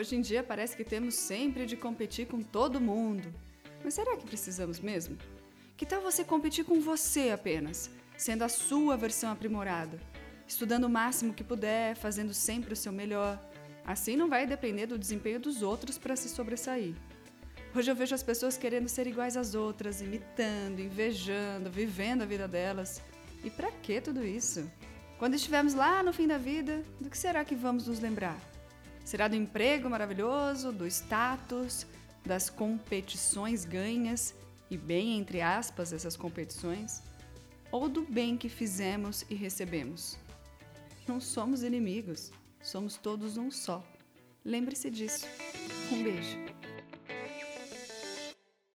hoje em dia parece que temos sempre de competir com todo mundo. Mas será que precisamos mesmo? Que tal você competir com você apenas, sendo a sua versão aprimorada? Estudando o máximo que puder, fazendo sempre o seu melhor. Assim não vai depender do desempenho dos outros para se sobressair. Hoje eu vejo as pessoas querendo ser iguais às outras, imitando, invejando, vivendo a vida delas. E para que tudo isso? Quando estivermos lá no fim da vida, do que será que vamos nos lembrar? Será do emprego maravilhoso, do status, das competições ganhas e bem entre aspas essas competições? Ou do bem que fizemos e recebemos? Não somos inimigos, somos todos um só. Lembre-se disso. Um beijo.